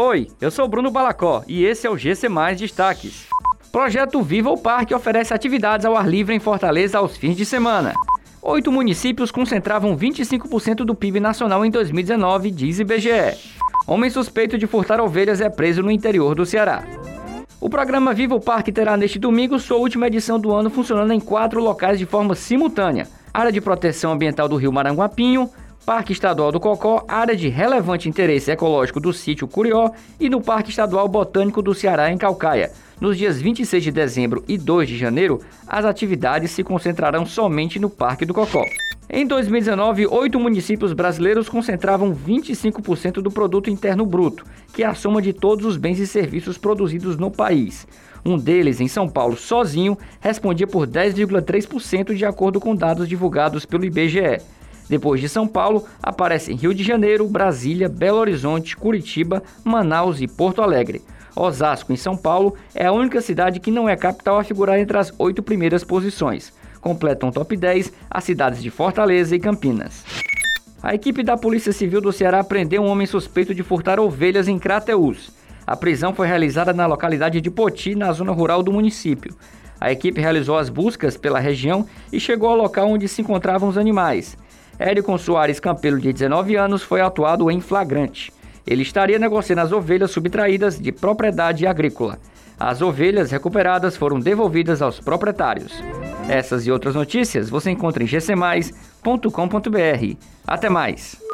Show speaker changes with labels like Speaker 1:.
Speaker 1: Oi, eu sou Bruno Balacó e esse é o GC Mais Destaques. Projeto Viva o Parque oferece atividades ao ar livre em Fortaleza aos fins de semana. Oito municípios concentravam 25% do PIB nacional em 2019, diz IBGE. Homem suspeito de furtar ovelhas é preso no interior do Ceará. O programa Viva o Parque terá neste domingo sua última edição do ano funcionando em quatro locais de forma simultânea: Área de Proteção Ambiental do Rio Maranguapinho, Parque Estadual do Cocó, área de relevante interesse ecológico do sítio Curió e no Parque Estadual Botânico do Ceará, em Calcaia. Nos dias 26 de dezembro e 2 de janeiro, as atividades se concentrarão somente no Parque do Cocó. Em 2019, oito municípios brasileiros concentravam 25% do produto interno bruto, que é a soma de todos os bens e serviços produzidos no país. Um deles, em São Paulo, sozinho, respondia por 10,3% de acordo com dados divulgados pelo IBGE. Depois de São Paulo, aparecem Rio de Janeiro, Brasília, Belo Horizonte, Curitiba, Manaus e Porto Alegre. Osasco, em São Paulo, é a única cidade que não é capital a figurar entre as oito primeiras posições. Completam o top 10 as cidades de Fortaleza e Campinas. A equipe da Polícia Civil do Ceará prendeu um homem suspeito de furtar ovelhas em Crateús. A prisão foi realizada na localidade de Poti, na zona rural do município. A equipe realizou as buscas pela região e chegou ao local onde se encontravam os animais. Érico Soares Campelo, de 19 anos, foi atuado em flagrante. Ele estaria negociando as ovelhas subtraídas de propriedade agrícola. As ovelhas recuperadas foram devolvidas aos proprietários. Essas e outras notícias você encontra em gcmais.com.br. Até mais!